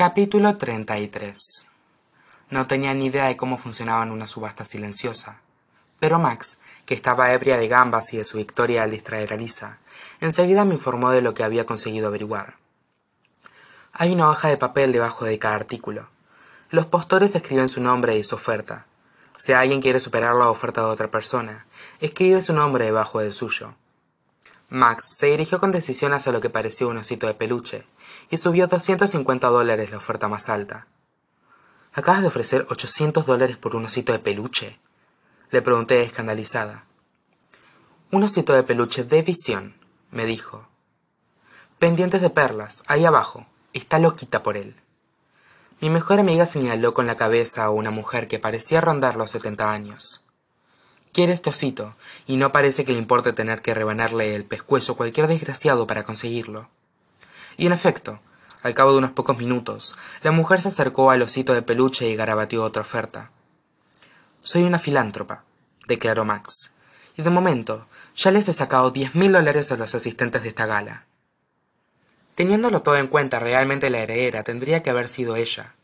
Capítulo 33 No tenía ni idea de cómo funcionaban una subasta silenciosa, pero Max, que estaba ebria de gambas y de su victoria al distraer a Lisa, enseguida me informó de lo que había conseguido averiguar. Hay una hoja de papel debajo de cada artículo. Los postores escriben su nombre y su oferta. Si alguien quiere superar la oferta de otra persona, escribe su nombre debajo del suyo. Max se dirigió con decisión hacia lo que parecía un osito de peluche y subió 250 dólares la oferta más alta. ¿Acabas de ofrecer 800 dólares por un osito de peluche? Le pregunté escandalizada. Un osito de peluche de visión, me dijo. Pendientes de perlas, ahí abajo. Está loquita por él. Mi mejor amiga señaló con la cabeza a una mujer que parecía rondar los setenta años. Quiere este osito, y no parece que le importe tener que rebanarle el pescuezo cualquier desgraciado para conseguirlo. Y en efecto, al cabo de unos pocos minutos, la mujer se acercó al osito de peluche y garabateó otra oferta. Soy una filántropa, declaró Max, y de momento ya les he sacado diez mil dólares a los asistentes de esta gala. Teniéndolo todo en cuenta, realmente la heredera tendría que haber sido ella.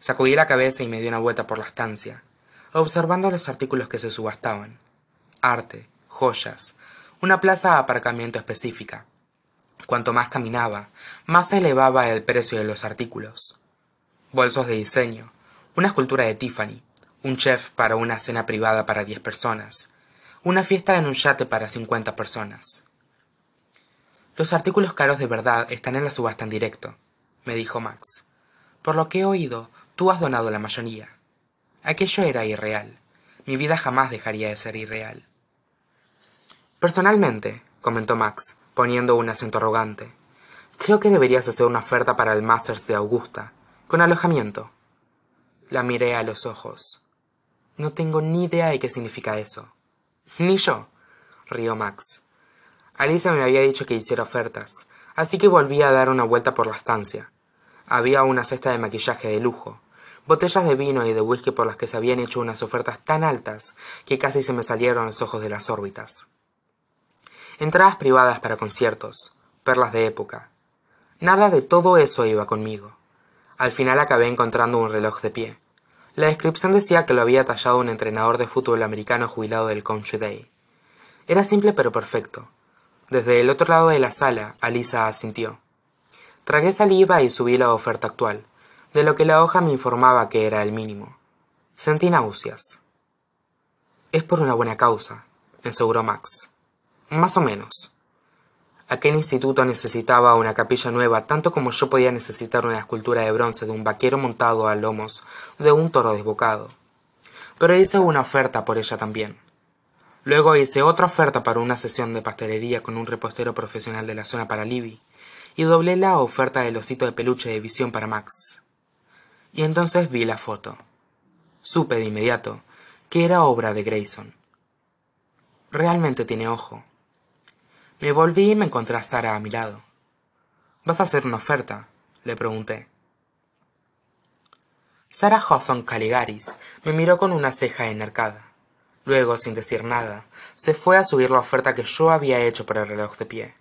Sacudí la cabeza y me di una vuelta por la estancia observando los artículos que se subastaban. Arte, joyas, una plaza de aparcamiento específica. Cuanto más caminaba, más se elevaba el precio de los artículos. Bolsos de diseño, una escultura de Tiffany, un chef para una cena privada para diez personas, una fiesta en un yate para cincuenta personas. Los artículos caros de verdad están en la subasta en directo, me dijo Max. Por lo que he oído, tú has donado la mayoría. Aquello era irreal. Mi vida jamás dejaría de ser irreal. Personalmente, comentó Max, poniendo un acento arrogante, creo que deberías hacer una oferta para el Masters de Augusta, con alojamiento. La miré a los ojos. No tengo ni idea de qué significa eso. Ni yo, rió Max. Alicia me había dicho que hiciera ofertas, así que volví a dar una vuelta por la estancia. Había una cesta de maquillaje de lujo, botellas de vino y de whisky por las que se habían hecho unas ofertas tan altas que casi se me salieron los ojos de las órbitas. Entradas privadas para conciertos, perlas de época. Nada de todo eso iba conmigo. Al final acabé encontrando un reloj de pie. La descripción decía que lo había tallado un entrenador de fútbol americano jubilado del Country Day. Era simple pero perfecto. Desde el otro lado de la sala, Alisa asintió. Tragué saliva y subí la oferta actual de lo que la hoja me informaba que era el mínimo. Sentí náuseas. Es por una buena causa, aseguró Max. Más o menos. Aquel instituto necesitaba una capilla nueva tanto como yo podía necesitar una escultura de bronce de un vaquero montado a lomos de un toro desbocado. Pero hice una oferta por ella también. Luego hice otra oferta para una sesión de pastelería con un repostero profesional de la zona para Libby, y doblé la oferta del osito de peluche de visión para Max y entonces vi la foto. Supe de inmediato que era obra de Grayson. Realmente tiene ojo. Me volví y me encontré a Sara a mi lado. ¿Vas a hacer una oferta? le pregunté. Sara Hawthorne Caligaris me miró con una ceja enarcada. Luego, sin decir nada, se fue a subir la oferta que yo había hecho por el reloj de pie.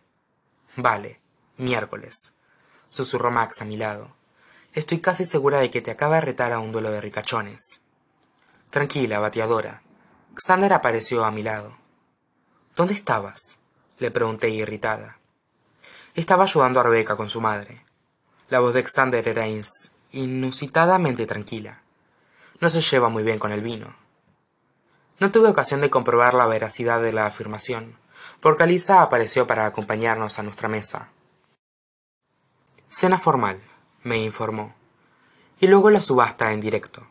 Vale, miércoles, susurró Max a mi lado. Estoy casi segura de que te acaba de retar a un duelo de ricachones. Tranquila, bateadora. Xander apareció a mi lado. ¿Dónde estabas? le pregunté irritada. Estaba ayudando a Rebeca con su madre. La voz de Xander era inusitadamente tranquila. No se lleva muy bien con el vino. No tuve ocasión de comprobar la veracidad de la afirmación, porque Alisa apareció para acompañarnos a nuestra mesa. Cena formal me informó. Y luego la subasta en directo.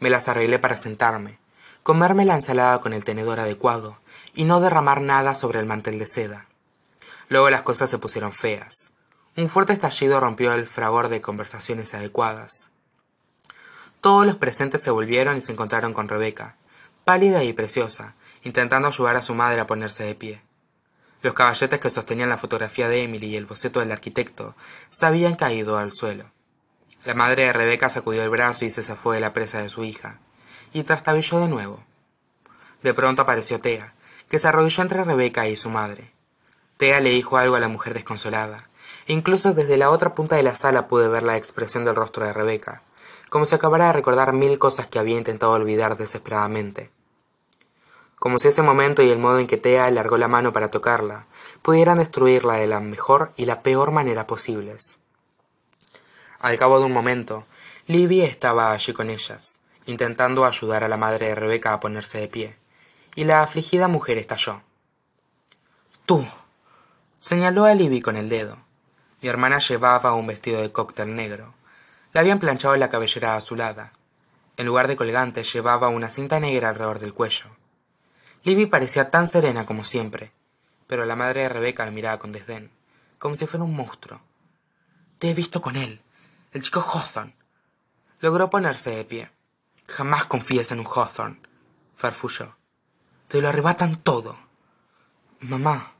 Me las arreglé para sentarme, comerme la ensalada con el tenedor adecuado y no derramar nada sobre el mantel de seda. Luego las cosas se pusieron feas. Un fuerte estallido rompió el fragor de conversaciones adecuadas. Todos los presentes se volvieron y se encontraron con Rebeca, pálida y preciosa, intentando ayudar a su madre a ponerse de pie. Los caballetes que sostenían la fotografía de Emily y el boceto del arquitecto se habían caído al suelo. La madre de Rebeca sacudió el brazo y se zafó de la presa de su hija, y trastabilló de nuevo. De pronto apareció Tea, que se arrodilló entre Rebeca y su madre. Tea le dijo algo a la mujer desconsolada, e incluso desde la otra punta de la sala pude ver la expresión del rostro de Rebeca, como si acabara de recordar mil cosas que había intentado olvidar desesperadamente. Como si ese momento y el modo en que Tea alargó la mano para tocarla pudieran destruirla de la mejor y la peor manera posibles. Al cabo de un momento, Libby estaba allí con ellas, intentando ayudar a la madre de Rebeca a ponerse de pie, y la afligida mujer estalló. Tú. señaló a Libby con el dedo. Mi hermana llevaba un vestido de cóctel negro. Le habían planchado la cabellera azulada. En lugar de colgante llevaba una cinta negra alrededor del cuello. Libby parecía tan serena como siempre, pero la madre de Rebeca la miraba con desdén, como si fuera un monstruo. Te he visto con él, el chico Hawthorne. Logró ponerse de pie. Jamás confíes en un Hawthorne, farfulló. Te lo arrebatan todo. Mamá.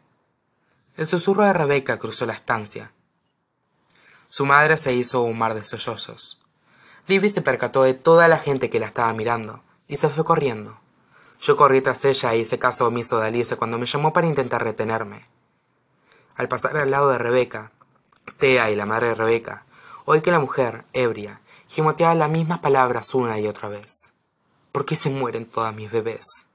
El susurro de Rebeca cruzó la estancia. Su madre se hizo un mar de sollozos. Libby se percató de toda la gente que la estaba mirando y se fue corriendo. Yo corrí tras ella y hice caso omiso de Alice cuando me llamó para intentar retenerme. Al pasar al lado de Rebeca, Tea y la madre de Rebeca, oí que la mujer, ebria, gimoteaba las mismas palabras una y otra vez. ¿Por qué se mueren todas mis bebés?